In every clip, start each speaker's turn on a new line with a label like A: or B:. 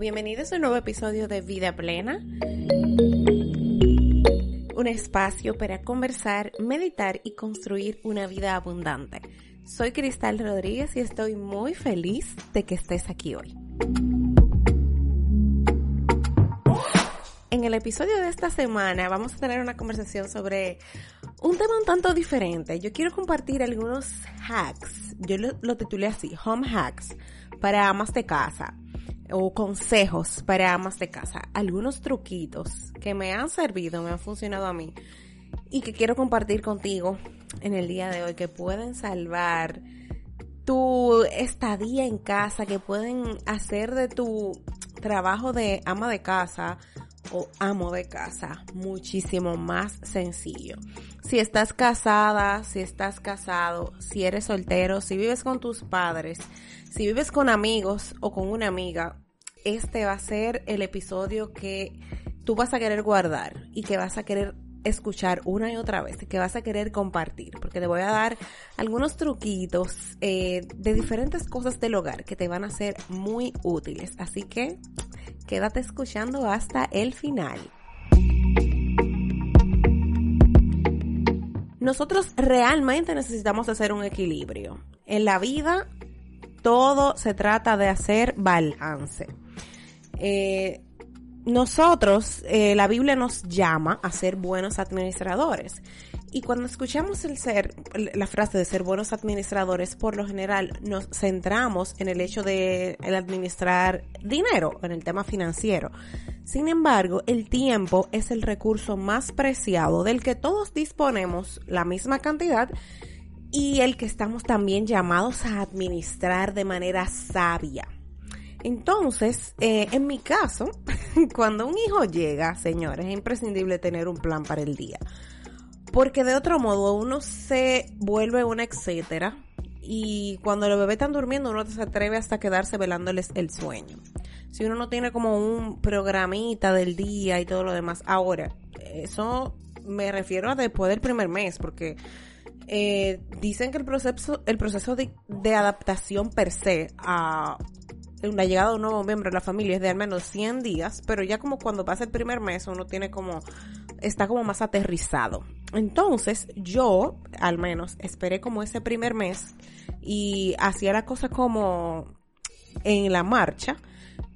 A: bienvenidos a un nuevo episodio de Vida Plena. Un espacio para conversar, meditar y construir una vida abundante. Soy Cristal Rodríguez y estoy muy feliz de que estés aquí hoy. En el episodio de esta semana vamos a tener una conversación sobre un tema un tanto diferente. Yo quiero compartir algunos hacks, yo lo, titulé así, home hacks, para amas de casa o consejos para amas de casa, algunos truquitos que me han servido, me han funcionado a mí y que quiero compartir contigo en el día de hoy que pueden salvar tu estadía en casa, que pueden hacer de tu trabajo de ama de casa o amo de casa muchísimo más sencillo. Si estás casada, si estás casado, si eres soltero, si vives con tus padres, si vives con amigos o con una amiga, este va a ser el episodio que tú vas a querer guardar y que vas a querer escuchar una y otra vez que vas a querer compartir, porque te voy a dar algunos truquitos eh, de diferentes cosas del hogar que te van a ser muy útiles. Así que quédate escuchando hasta el final. Nosotros realmente necesitamos hacer un equilibrio. En la vida todo se trata de hacer balance. Eh, nosotros, eh, la Biblia nos llama a ser buenos administradores. Y cuando escuchamos el ser, la frase de ser buenos administradores, por lo general nos centramos en el hecho de administrar dinero, en el tema financiero. Sin embargo, el tiempo es el recurso más preciado del que todos disponemos la misma cantidad y el que estamos también llamados a administrar de manera sabia. Entonces, eh, en mi caso, cuando un hijo llega, señores, es imprescindible tener un plan para el día. Porque de otro modo uno se vuelve una etcétera y cuando los bebés están durmiendo uno se atreve hasta quedarse velándoles el sueño. Si uno no tiene como un programita del día y todo lo demás. Ahora, eso me refiero a después del primer mes porque eh, dicen que el proceso, el proceso de, de adaptación per se a la llegada de un nuevo miembro de la familia es de al menos 100 días, pero ya como cuando pasa el primer mes uno tiene como, está como más aterrizado. Entonces yo, al menos, esperé como ese primer mes y hacía la cosa como en la marcha.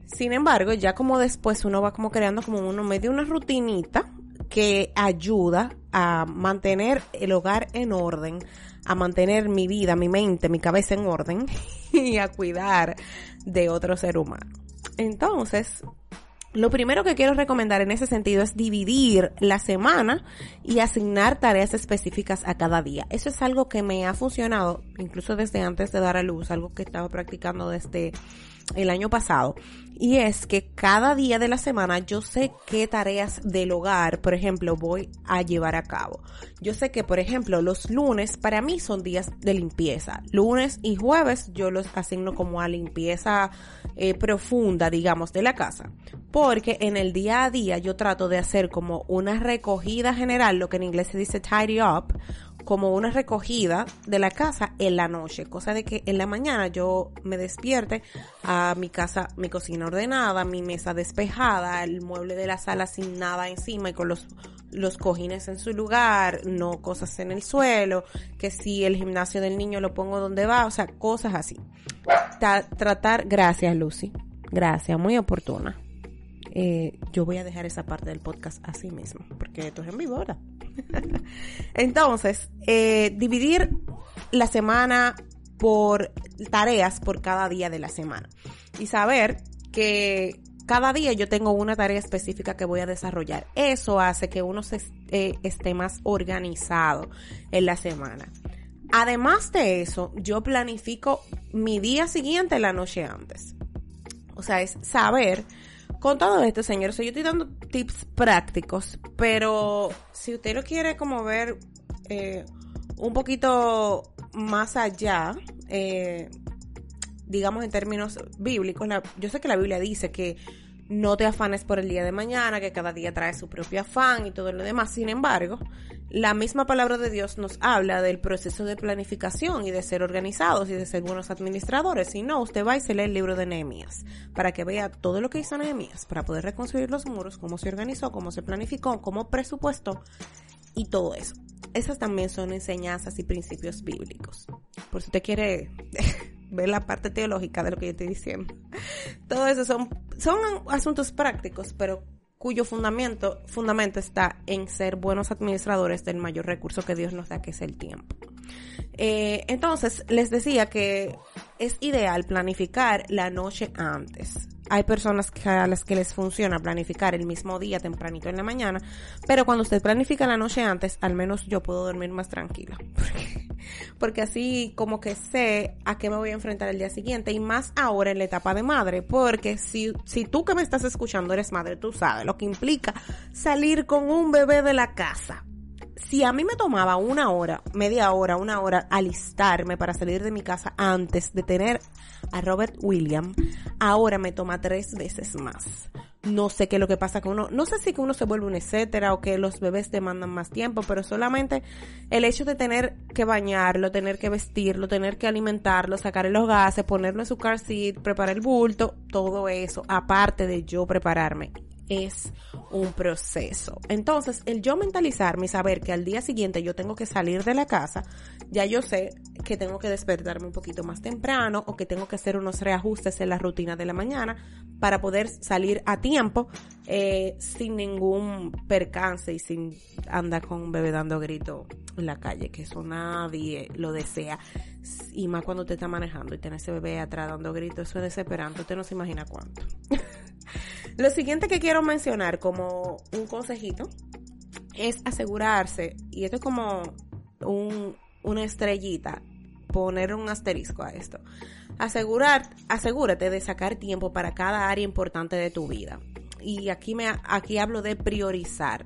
A: Sin embargo, ya como después uno va como creando como uno medio una rutinita que ayuda a mantener el hogar en orden, a mantener mi vida, mi mente, mi cabeza en orden y a cuidar de otro ser humano. Entonces, lo primero que quiero recomendar en ese sentido es dividir la semana y asignar tareas específicas a cada día. Eso es algo que me ha funcionado incluso desde antes de dar a luz, algo que estaba practicando desde el año pasado y es que cada día de la semana yo sé qué tareas del hogar, por ejemplo, voy a llevar a cabo. Yo sé que, por ejemplo, los lunes para mí son días de limpieza. Lunes y jueves yo los asigno como a limpieza eh, profunda, digamos, de la casa. Porque en el día a día yo trato de hacer como una recogida general, lo que en inglés se dice tidy up, como una recogida de la casa en la noche, cosa de que en la mañana yo me despierte a mi casa, mi cocina ordenada, mi mesa despejada, el mueble de la sala sin nada encima y con los, los cojines en su lugar, no cosas en el suelo, que si el gimnasio del niño lo pongo donde va, o sea, cosas así. tratar, gracias Lucy, gracias, muy oportuna. Eh, yo voy a dejar esa parte del podcast así mismo, porque esto es en vivo ahora. Entonces, eh, dividir la semana por tareas por cada día de la semana. Y saber que cada día yo tengo una tarea específica que voy a desarrollar. Eso hace que uno se, eh, esté más organizado en la semana. Además de eso, yo planifico mi día siguiente la noche antes. O sea, es saber con todo esto, señores, yo estoy dando tips prácticos, pero si usted lo quiere como ver eh, un poquito más allá, eh, digamos en términos bíblicos, yo sé que la Biblia dice que no te afanes por el día de mañana, que cada día trae su propio afán y todo lo demás. Sin embargo, la misma palabra de Dios nos habla del proceso de planificación y de ser organizados y de ser buenos administradores. Si no, usted va y se lee el libro de Nehemías para que vea todo lo que hizo Nehemías, para poder reconstruir los muros, cómo se organizó, cómo se planificó, cómo presupuestó y todo eso. Esas también son enseñanzas y principios bíblicos. Por si usted quiere ver la parte teológica de lo que yo estoy diciendo. Todo eso son, son asuntos prácticos, pero cuyo fundamento, fundamento está en ser buenos administradores del mayor recurso que Dios nos da, que es el tiempo. Eh, entonces, les decía que es ideal planificar la noche antes hay personas a las que les funciona planificar el mismo día tempranito en la mañana, pero cuando usted planifica la noche antes, al menos yo puedo dormir más tranquila. Porque, así como que sé a qué me voy a enfrentar el día siguiente y más ahora en la etapa de madre, porque si, si tú que me estás escuchando eres madre, tú sabes lo que implica salir con un bebé de la casa si a mí me tomaba una hora, media hora, una hora alistarme para salir de mi casa antes de tener a Robert William, ahora me toma tres veces más. No sé qué es lo que pasa con uno, no sé si que uno se vuelve un etcétera o que los bebés demandan más tiempo, pero solamente el hecho de tener que bañarlo, tener que vestirlo, tener que alimentarlo, sacarle los gases, ponerlo en su car seat, preparar el bulto, todo eso, aparte de yo prepararme es un proceso. Entonces, el yo mentalizarme y saber que al día siguiente yo tengo que salir de la casa, ya yo sé que tengo que despertarme un poquito más temprano o que tengo que hacer unos reajustes en la rutina de la mañana para poder salir a tiempo eh, sin ningún percance y sin andar con un bebé dando grito en la calle, que eso nadie lo desea. Y más cuando te está manejando y tiene ese bebé atrás dando grito, eso es desesperante, usted no se imagina cuánto. Lo siguiente que quiero mencionar como un consejito es asegurarse, y esto es como un, una estrellita, poner un asterisco a esto. Asegurar, asegúrate de sacar tiempo para cada área importante de tu vida. Y aquí me aquí hablo de priorizar.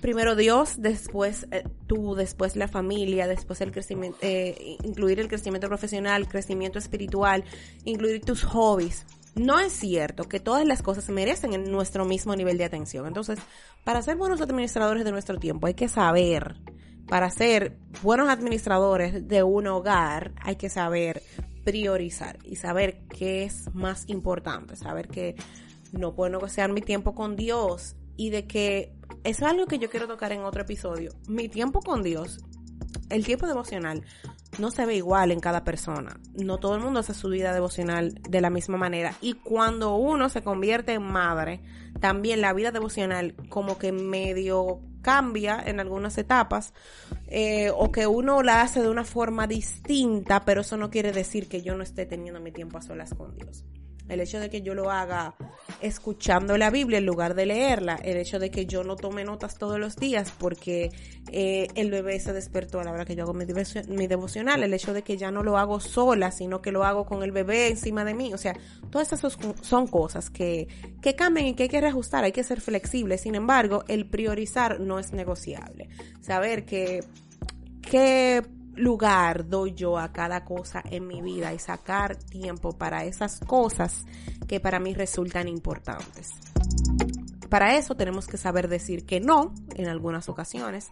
A: Primero Dios, después eh, tú, después la familia, después el crecimiento, eh, incluir el crecimiento profesional, crecimiento espiritual, incluir tus hobbies no es cierto que todas las cosas merecen nuestro mismo nivel de atención. Entonces, para ser buenos administradores de nuestro tiempo hay que saber, para ser buenos administradores de un hogar hay que saber priorizar y saber qué es más importante, saber que no puedo negociar mi tiempo con Dios y de que es algo que yo quiero tocar en otro episodio. Mi tiempo con Dios, el tiempo devocional, no se ve igual en cada persona. No todo el mundo hace su vida devocional de la misma manera. Y cuando uno se convierte en madre, también la vida devocional como que medio cambia en algunas etapas eh, o que uno la hace de una forma distinta, pero eso no quiere decir que yo no esté teniendo mi tiempo a solas con Dios el hecho de que yo lo haga escuchando la Biblia en lugar de leerla, el hecho de que yo no tome notas todos los días porque eh, el bebé se despertó a la hora que yo hago mi, devocional, el hecho de que ya no lo hago sola, sino que lo hago con el bebé encima de mí, o sea, todas esas son cosas que, que cambian y que hay que reajustar, hay que ser flexibles, sin embargo, el priorizar no es negociable, saber que que lugar doy yo a cada cosa en mi vida y sacar tiempo para esas cosas que para mí resultan importantes. Para eso tenemos que saber decir que no en algunas ocasiones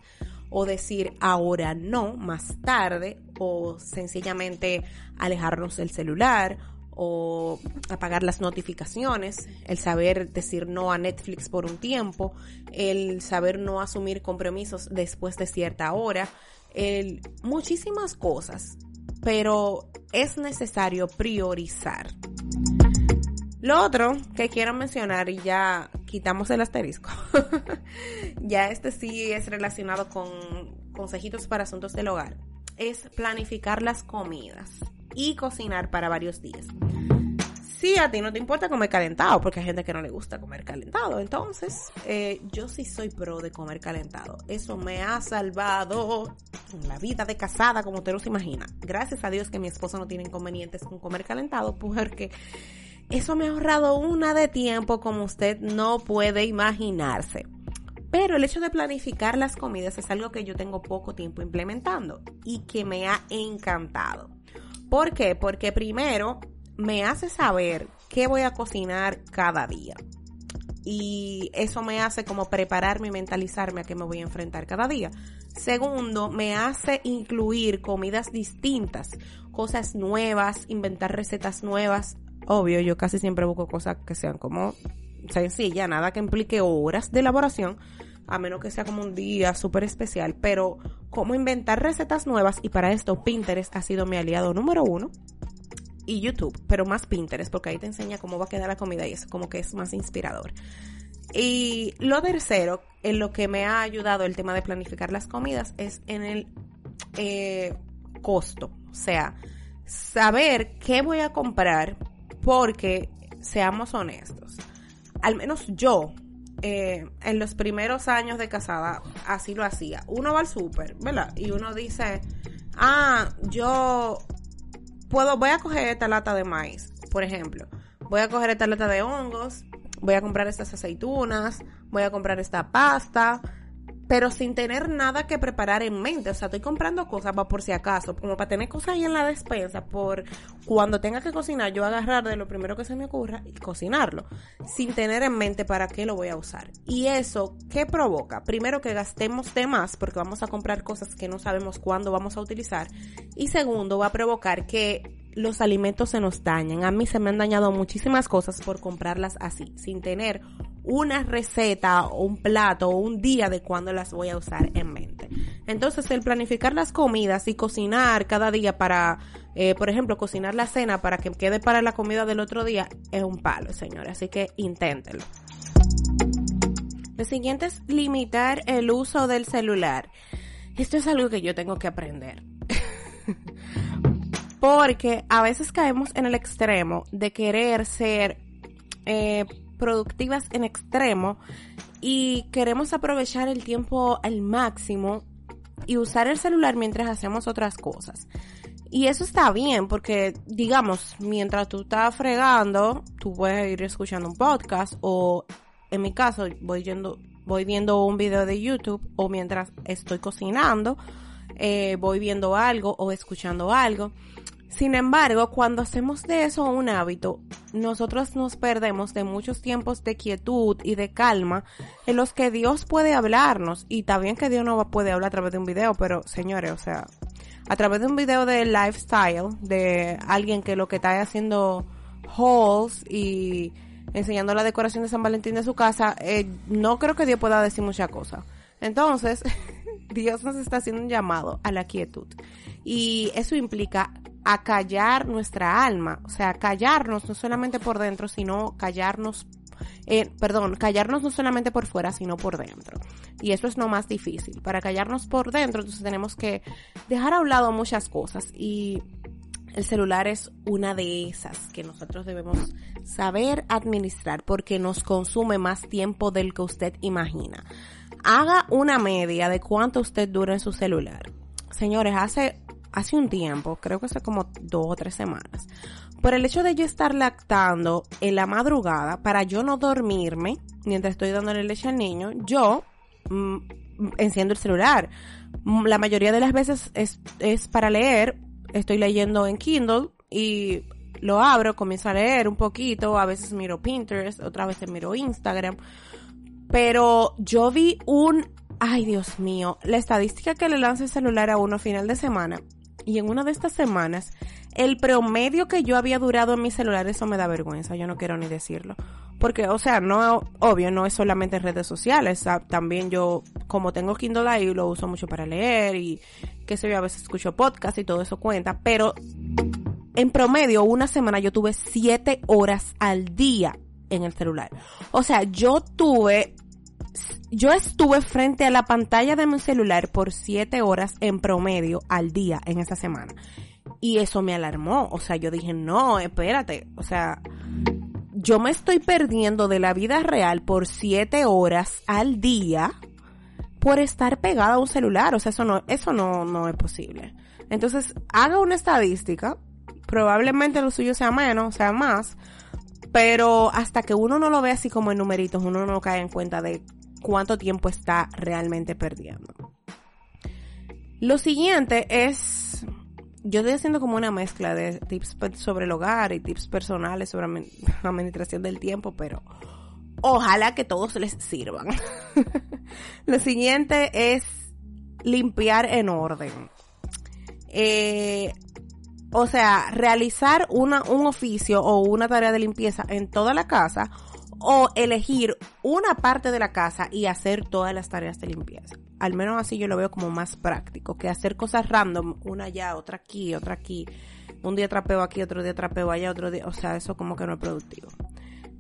A: o decir ahora no más tarde o sencillamente alejarnos del celular o apagar las notificaciones, el saber decir no a Netflix por un tiempo, el saber no asumir compromisos después de cierta hora, muchísimas cosas, pero es necesario priorizar. Lo otro que quiero mencionar y ya quitamos el asterisco, ya este sí es relacionado con consejitos para asuntos del hogar, es planificar las comidas y cocinar para varios días si a ti no te importa comer calentado, porque hay gente que no le gusta comer calentado. Entonces, eh, yo sí soy pro de comer calentado. Eso me ha salvado la vida de casada, como usted no se imagina. Gracias a Dios que mi esposo no tiene inconvenientes con comer calentado, porque eso me ha ahorrado una de tiempo como usted no puede imaginarse. Pero el hecho de planificar las comidas es algo que yo tengo poco tiempo implementando y que me ha encantado. ¿Por qué? Porque primero me hace saber qué voy a cocinar cada día. Y eso me hace como prepararme y mentalizarme a qué me voy a enfrentar cada día. Segundo, me hace incluir comidas distintas, cosas nuevas, inventar recetas nuevas. Obvio, yo casi siempre busco cosas que sean como sencillas, nada que implique horas de elaboración, a menos que sea como un día súper especial, pero cómo inventar recetas nuevas y para esto Pinterest ha sido mi aliado número uno y YouTube, pero más Pinterest porque ahí te enseña cómo va a quedar la comida y eso como que es más inspirador. Y lo tercero, en lo que me ha ayudado el tema de planificar las comidas es en el eh, costo, o sea, saber qué voy a comprar porque seamos honestos. Al menos yo, eh, en los primeros años de casada, así lo hacía. Uno va al súper, ¿verdad? Y uno dice, ah, yo puedo, voy a coger esta lata de maíz, por ejemplo. Voy a coger esta lata de hongos, voy a comprar estas aceitunas, voy a comprar esta pasta, pero sin tener nada que preparar en mente. O sea, estoy comprando cosas para por si acaso, como para tener cosas ahí en la despensa, por cuando tenga que cocinar, yo agarrar de lo primero que se me ocurra y cocinarlo, sin tener en mente para qué lo voy a usar. Y eso, ¿qué provoca? Primero que gastemos de más, porque vamos a comprar cosas que no sabemos cuándo vamos a utilizar. Y segundo, va a provocar que los alimentos se nos dañen. A mí se me han dañado muchísimas cosas por comprarlas así, sin tener una receta o un plato o un día de cuándo las voy a usar en mente. Entonces, el planificar las comidas y cocinar cada día para, eh, por ejemplo, cocinar la cena para que quede para la comida del otro día es un palo, señores. Así que inténtenlo. Lo siguiente es limitar el uso del celular. Esto es algo que yo tengo que aprender. Porque a veces caemos en el extremo de querer ser eh, productivas en extremo y queremos aprovechar el tiempo al máximo y usar el celular mientras hacemos otras cosas. Y eso está bien porque, digamos, mientras tú estás fregando, tú puedes ir escuchando un podcast o, en mi caso, voy yendo, voy viendo un video de YouTube o mientras estoy cocinando, eh, voy viendo algo o escuchando algo. Sin embargo, cuando hacemos de eso un hábito, nosotros nos perdemos de muchos tiempos de quietud y de calma en los que Dios puede hablarnos. Y bien que Dios no puede hablar a través de un video, pero señores, o sea, a través de un video de lifestyle, de alguien que lo que está haciendo hauls y enseñando la decoración de San Valentín de su casa, eh, no creo que Dios pueda decir mucha cosa. Entonces, Dios nos está haciendo un llamado a la quietud. Y eso implica a callar nuestra alma, o sea, callarnos no solamente por dentro, sino callarnos, eh, perdón, callarnos no solamente por fuera, sino por dentro. Y eso es lo más difícil. Para callarnos por dentro, entonces tenemos que dejar a un lado muchas cosas y el celular es una de esas que nosotros debemos saber administrar porque nos consume más tiempo del que usted imagina. Haga una media de cuánto usted dura en su celular. Señores, hace hace un tiempo, creo que hace como dos o tres semanas, por el hecho de yo estar lactando en la madrugada para yo no dormirme mientras estoy dándole leche al niño, yo mm, enciendo el celular. La mayoría de las veces es, es para leer, estoy leyendo en Kindle y lo abro, comienzo a leer un poquito, a veces miro Pinterest, otra vez miro Instagram, pero yo vi un, ay Dios mío, la estadística que le lanza el celular a uno final de semana y en una de estas semanas, el promedio que yo había durado en mi celular, eso me da vergüenza, yo no quiero ni decirlo. Porque, o sea, no, obvio, no es solamente redes sociales, también yo, como tengo Kindle ahí, lo uso mucho para leer y, qué sé yo, a veces escucho podcast y todo eso cuenta, pero en promedio, una semana yo tuve siete horas al día en el celular. O sea, yo tuve yo estuve frente a la pantalla de mi celular por siete horas en promedio al día en esa semana. Y eso me alarmó. O sea, yo dije, no, espérate. O sea, yo me estoy perdiendo de la vida real por siete horas al día por estar pegada a un celular. O sea, eso no, eso no, no es posible. Entonces, haga una estadística. Probablemente lo suyo sea menos, sea más. Pero hasta que uno no lo ve así como en numeritos, uno no cae en cuenta de cuánto tiempo está realmente perdiendo. Lo siguiente es yo estoy haciendo como una mezcla de tips sobre el hogar y tips personales sobre administración del tiempo, pero ojalá que todos les sirvan. Lo siguiente es limpiar en orden. Eh, o sea, realizar una, un oficio o una tarea de limpieza en toda la casa o elegir una parte de la casa y hacer todas las tareas de limpieza. Al menos así yo lo veo como más práctico que hacer cosas random, una allá, otra aquí, otra aquí. Un día trapeo aquí, otro día trapeo allá, otro día, o sea, eso como que no es productivo.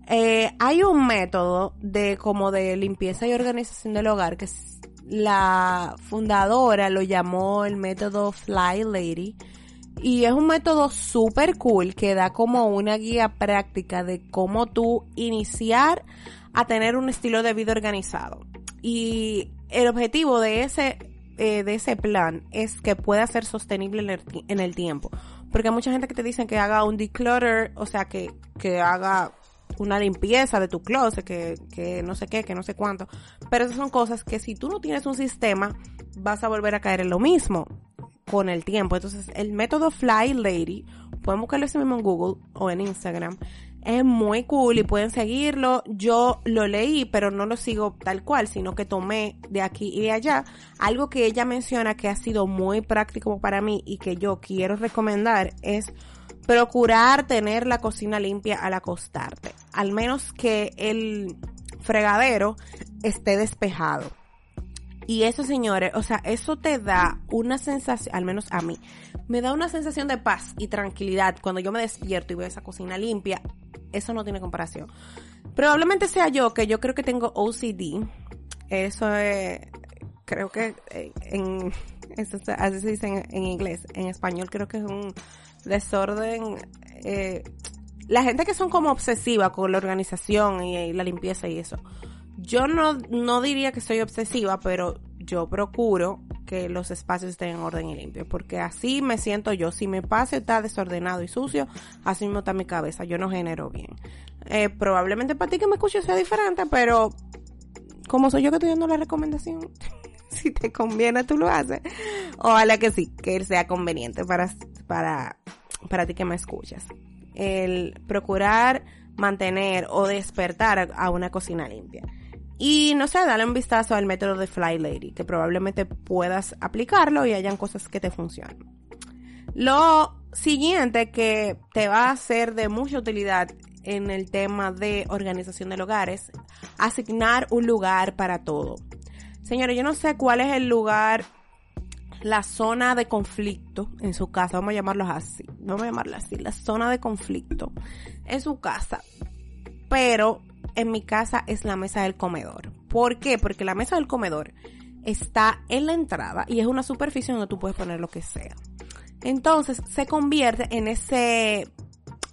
A: Eh, hay un método de como de limpieza y organización del hogar que la fundadora lo llamó el método Fly Lady y es un método súper cool que da como una guía práctica de cómo tú iniciar a tener un estilo de vida organizado. Y el objetivo de ese, eh, de ese plan es que pueda ser sostenible en el, tiempo. Porque hay mucha gente que te dice que haga un declutter, o sea, que, que haga una limpieza de tu closet, que, que no sé qué, que no sé cuánto. Pero esas son cosas que si tú no tienes un sistema, vas a volver a caer en lo mismo con el tiempo. Entonces, el método Fly Lady, pueden buscarlo mismo en Google o en Instagram. Es muy cool y pueden seguirlo. Yo lo leí, pero no lo sigo tal cual, sino que tomé de aquí y de allá algo que ella menciona que ha sido muy práctico para mí y que yo quiero recomendar es procurar tener la cocina limpia al acostarte. Al menos que el fregadero esté despejado. Y eso, señores, o sea, eso te da una sensación, al menos a mí, me da una sensación de paz y tranquilidad cuando yo me despierto y veo esa cocina limpia. Eso no tiene comparación. Probablemente sea yo, que yo creo que tengo OCD. Eso es, creo que eh, en, eso, así se dice en, inglés. En español creo que es un desorden. Eh, la gente que son como obsesiva con la organización y la limpieza y eso yo no, no diría que soy obsesiva, pero yo procuro que los espacios estén en orden y limpios, porque así me siento yo. Si mi espacio está desordenado y sucio, así mismo está mi cabeza, yo no genero bien. Eh, probablemente para ti que me escuches sea diferente, pero como soy yo que estoy dando la recomendación, si te conviene tú lo haces. Ojalá que sí, que sea conveniente para, para, para ti que me escuchas. El procurar mantener o despertar a una cocina limpia. Y no sé, dale un vistazo al método de Fly Lady, que probablemente puedas aplicarlo y hayan cosas que te funcionen. Lo siguiente que te va a ser de mucha utilidad en el tema de organización de hogares, asignar un lugar para todo. Señores, yo no sé cuál es el lugar, la zona de conflicto en su casa, vamos a llamarlo así, vamos a llamarlo así, la zona de conflicto en su casa. Pero en mi casa es la mesa del comedor. ¿Por qué? Porque la mesa del comedor está en la entrada y es una superficie donde tú puedes poner lo que sea. Entonces se convierte en ese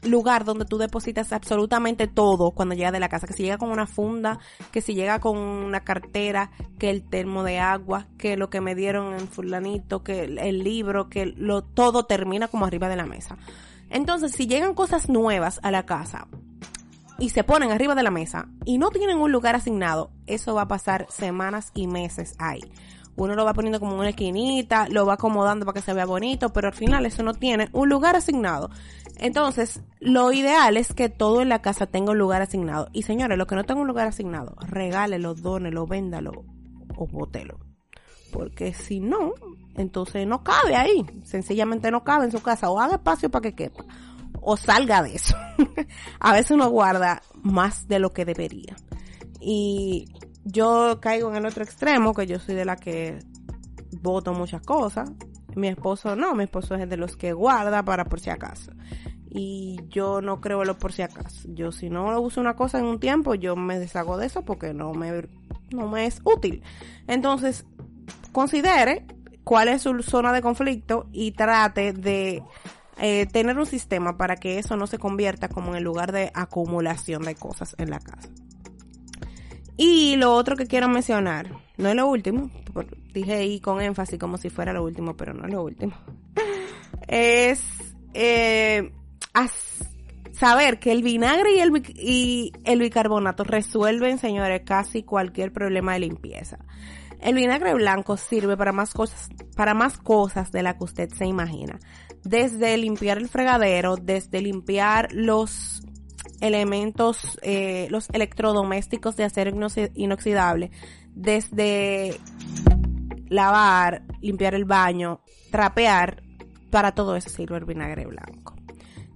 A: lugar donde tú depositas absolutamente todo cuando llega de la casa, que si llega con una funda, que si llega con una cartera, que el termo de agua, que lo que me dieron en fulanito, que el libro, que lo todo termina como arriba de la mesa. Entonces, si llegan cosas nuevas a la casa, y se ponen arriba de la mesa y no tienen un lugar asignado, eso va a pasar semanas y meses ahí. Uno lo va poniendo como una esquinita, lo va acomodando para que se vea bonito, pero al final eso no tiene un lugar asignado. Entonces, lo ideal es que todo en la casa tenga un lugar asignado. Y señores, lo que no tenga un lugar asignado, regálelo, dónelo, véndalo o bótelo. Porque si no, entonces no cabe ahí. Sencillamente no cabe en su casa. O haga espacio para que quepa o salga de eso. a veces uno guarda más de lo que debería. Y yo caigo en el otro extremo, que yo soy de la que voto muchas cosas. Mi esposo no, mi esposo es de los que guarda para por si acaso. Y yo no creo lo por si acaso. Yo si no uso una cosa en un tiempo, yo me deshago de eso porque no me, no me es útil. Entonces, considere cuál es su zona de conflicto y trate de eh, tener un sistema para que eso no se convierta como en el lugar de acumulación de cosas en la casa. Y lo otro que quiero mencionar, no es lo último, dije ahí con énfasis como si fuera lo último, pero no es lo último, es eh, saber que el vinagre y el, y el bicarbonato resuelven, señores, casi cualquier problema de limpieza. El vinagre blanco sirve para más cosas, para más cosas de las que usted se imagina. Desde limpiar el fregadero, desde limpiar los elementos, eh, los electrodomésticos de acero inoxidable, desde lavar, limpiar el baño, trapear, para todo eso sirve el vinagre blanco.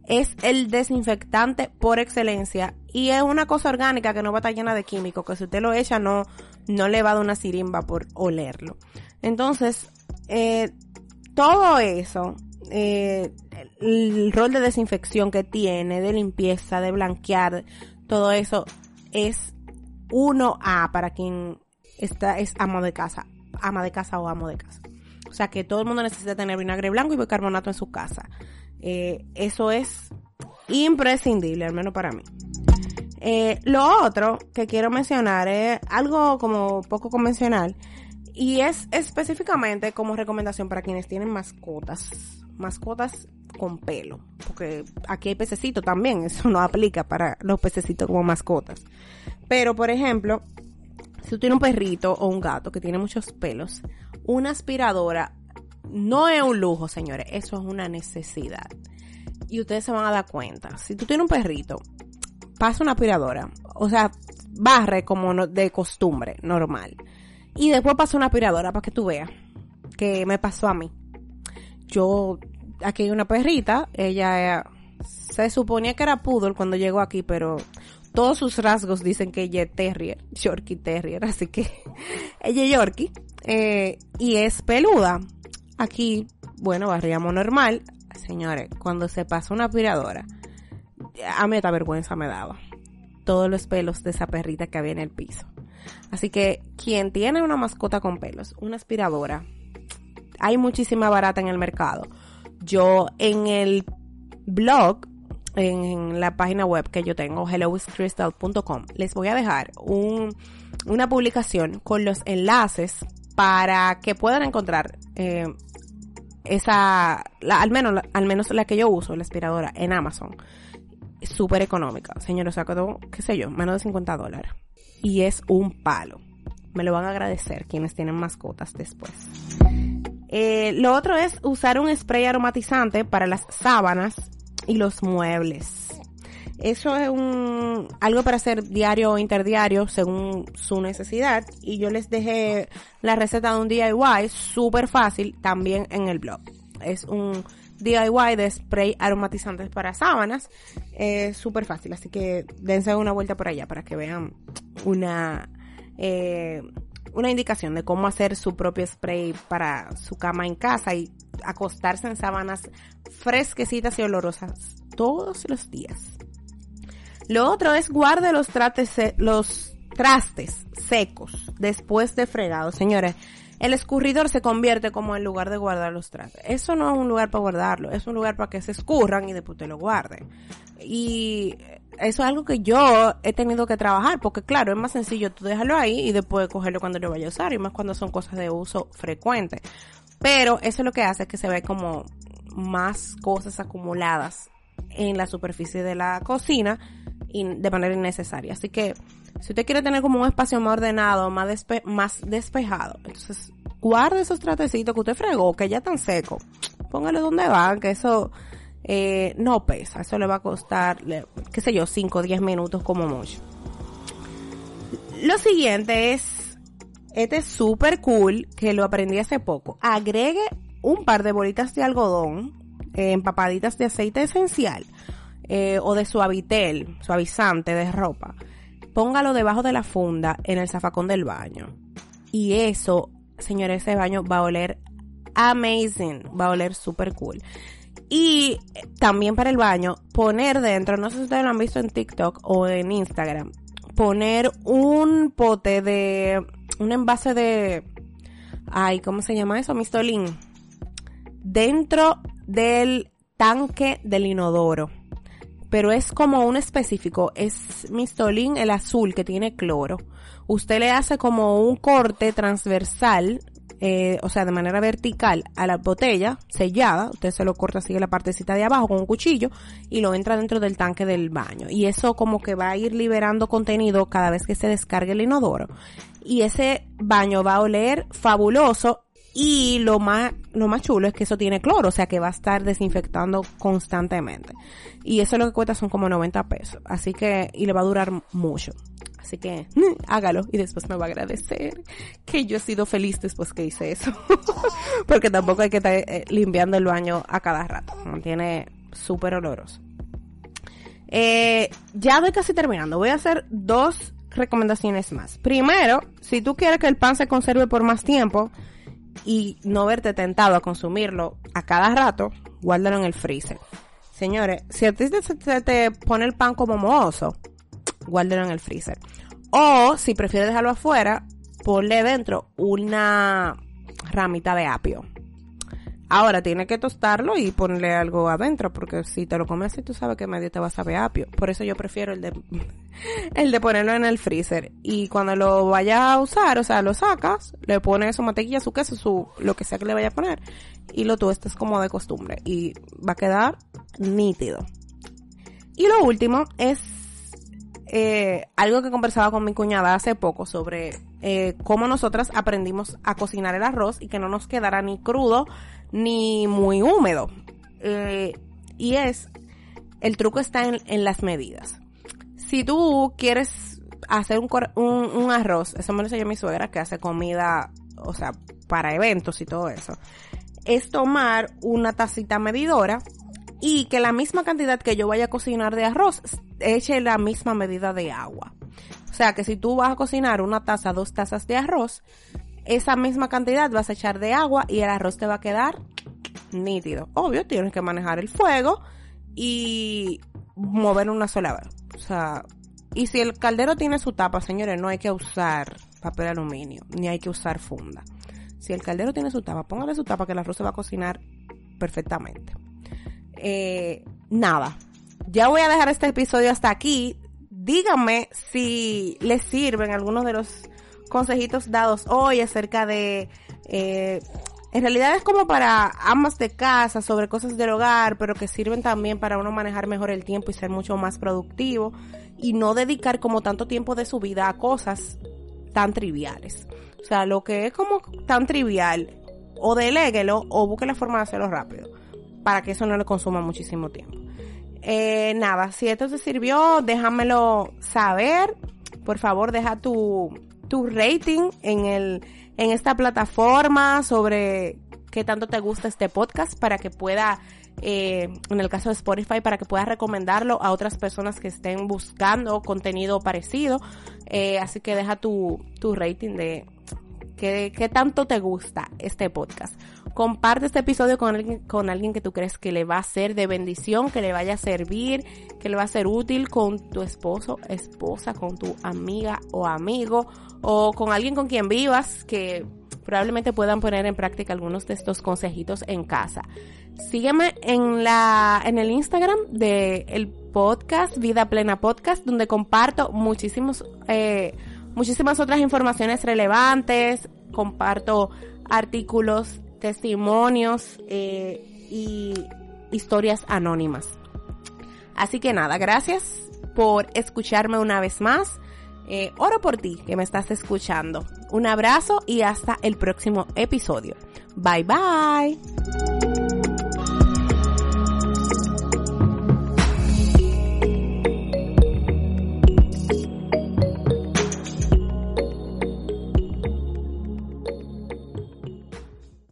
A: Es el desinfectante por excelencia y es una cosa orgánica que no va a estar llena de químicos, que si usted lo echa no, no le va a dar una sirimba por olerlo. Entonces, eh, todo eso, eh, el rol de desinfección que tiene, de limpieza, de blanquear, todo eso es uno a para quien está, es amo de casa, ama de casa o amo de casa. O sea que todo el mundo necesita tener vinagre blanco y bicarbonato en su casa. Eh, eso es imprescindible, al menos para mí. Eh, lo otro que quiero mencionar es algo como poco convencional y es específicamente como recomendación para quienes tienen mascotas, mascotas con pelo, porque aquí hay pececitos también, eso no aplica para los pececitos como mascotas. Pero por ejemplo, si tú tienes un perrito o un gato que tiene muchos pelos, una aspiradora no es un lujo, señores, eso es una necesidad. Y ustedes se van a dar cuenta. Si tú tienes un perrito, pasa una aspiradora, o sea, barre como de costumbre, normal. Y después pasa una aspiradora para que tú veas que me pasó a mí. Yo, aquí hay una perrita, ella se suponía que era poodle cuando llegó aquí, pero todos sus rasgos dicen que ella es terrier, Yorkie terrier, así que ella es Yorkie. Eh, y es peluda. Aquí, bueno, barríamos normal. Señores, cuando se pasa una aspiradora, a mí esta vergüenza me daba. Todos los pelos de esa perrita que había en el piso. Así que quien tiene una mascota con pelos, una aspiradora, hay muchísima barata en el mercado. Yo en el blog, en la página web que yo tengo, hellowiscrystal.com, les voy a dejar un, una publicación con los enlaces para que puedan encontrar eh, esa, al menos al menos la que yo uso, la aspiradora, en Amazon. Súper económica. Señores, sacó, qué sé yo, menos de 50 dólares. Y es un palo. Me lo van a agradecer quienes tienen mascotas después. Eh, lo otro es usar un spray aromatizante para las sábanas y los muebles. Eso es un, algo para hacer diario o interdiario según su necesidad. Y yo les dejé la receta de un DIY súper fácil también en el blog. Es un DIY de spray aromatizantes para sábanas. Es súper fácil, así que dense una vuelta por allá para que vean una, eh, una indicación de cómo hacer su propio spray para su cama en casa y acostarse en sábanas fresquecitas y olorosas todos los días. Lo otro es guarde los, los trastes secos después de fregado. Señores, el escurridor se convierte como el lugar de guardar los trastes. Eso no es un lugar para guardarlo, es un lugar para que se escurran y después te lo guarden. Y eso es algo que yo he tenido que trabajar, porque claro, es más sencillo tú dejarlo ahí y después cogerlo cuando lo vaya a usar, y más cuando son cosas de uso frecuente. Pero eso es lo que hace que se ve como más cosas acumuladas en la superficie de la cocina de manera innecesaria. Así que si usted quiere tener como un espacio más ordenado, más, más despejado, entonces guarde esos tratecitos que usted fregó, que ya están secos. Póngalo donde van, que eso eh, no pesa. Eso le va a costar, qué sé yo, 5 o 10 minutos como mucho. Lo siguiente es, este es súper cool, que lo aprendí hace poco. Agregue un par de bolitas de algodón eh, empapaditas de aceite esencial eh, o de suavitel, suavizante de ropa, póngalo debajo de la funda en el zafacón del baño. Y eso, señores, ese baño va a oler amazing, va a oler super cool. Y también para el baño, poner dentro, no sé si ustedes lo han visto en TikTok o en Instagram, poner un pote de, un envase de, ay, ¿cómo se llama eso? Mistolín. Dentro del tanque del inodoro pero es como un específico, es Mistolín el azul que tiene cloro. Usted le hace como un corte transversal eh, o sea, de manera vertical a la botella sellada, usted se lo corta así en la partecita de abajo con un cuchillo y lo entra dentro del tanque del baño. Y eso como que va a ir liberando contenido cada vez que se descargue el inodoro. Y ese baño va a oler fabuloso y lo más, lo más chulo es que eso tiene cloro, o sea que va a estar desinfectando constantemente. Y eso lo que cuesta son como 90 pesos. Así que, y le va a durar mucho. Así que hágalo y después me va a agradecer que yo he sido feliz después que hice eso. Porque tampoco hay que estar eh, limpiando el baño a cada rato. Tiene súper oloroso. Eh, ya voy casi terminando. Voy a hacer dos recomendaciones más. Primero, si tú quieres que el pan se conserve por más tiempo y no verte tentado a consumirlo a cada rato, guárdalo en el freezer. Señores, si a ti se te pone el pan como mohoso, guárdelo en el freezer. O si prefieres dejarlo afuera, ponle dentro una ramita de apio. Ahora tiene que tostarlo y ponerle algo adentro, porque si te lo comes así, tú sabes que medio te va a saber apio. Por eso yo prefiero el de, el de ponerlo en el freezer. Y cuando lo vayas a usar, o sea, lo sacas, le pones su mantequilla, su queso, su, lo que sea que le vaya a poner, y lo tuestas como de costumbre. Y va a quedar nítido. Y lo último es eh, algo que conversaba con mi cuñada hace poco sobre eh, cómo nosotras aprendimos a cocinar el arroz y que no nos quedara ni crudo ni muy húmedo. Eh, y es, el truco está en, las medidas. Si tú quieres hacer un, un, un, arroz, eso me lo enseñó mi suegra que hace comida, o sea, para eventos y todo eso, es tomar una tacita medidora y que la misma cantidad que yo vaya a cocinar de arroz eche la misma medida de agua. O sea que si tú vas a cocinar una taza, dos tazas de arroz, esa misma cantidad vas a echar de agua y el arroz te va a quedar nítido. Obvio, tienes que manejar el fuego y mover una sola vez. O sea, y si el caldero tiene su tapa, señores, no hay que usar papel aluminio, ni hay que usar funda. Si el caldero tiene su tapa, póngale su tapa que el arroz se va a cocinar perfectamente. Eh, nada. Ya voy a dejar este episodio hasta aquí. Díganme si les sirven algunos de los consejitos dados hoy acerca de... Eh, en realidad es como para amas de casa, sobre cosas del hogar, pero que sirven también para uno manejar mejor el tiempo y ser mucho más productivo y no dedicar como tanto tiempo de su vida a cosas tan triviales. O sea, lo que es como tan trivial, o deléguelo o busque la forma de hacerlo rápido para que eso no le consuma muchísimo tiempo. Eh, nada, si esto te sirvió, déjamelo saber. Por favor, deja tu, tu rating en el, en esta plataforma sobre qué tanto te gusta este podcast para que pueda, eh, en el caso de Spotify, para que puedas recomendarlo a otras personas que estén buscando contenido parecido. Eh, así que deja tu, tu rating de qué, qué tanto te gusta este podcast. Comparte este episodio con alguien, con alguien que tú crees que le va a ser de bendición, que le vaya a servir, que le va a ser útil con tu esposo, esposa, con tu amiga o amigo, o con alguien con quien vivas que probablemente puedan poner en práctica algunos de estos consejitos en casa. Sígueme en la, en el Instagram de el podcast, Vida Plena Podcast, donde comparto muchísimos, eh, muchísimas otras informaciones relevantes, comparto artículos testimonios eh, y historias anónimas. Así que nada, gracias por escucharme una vez más. Eh, oro por ti que me estás escuchando. Un abrazo y hasta el próximo episodio. Bye bye.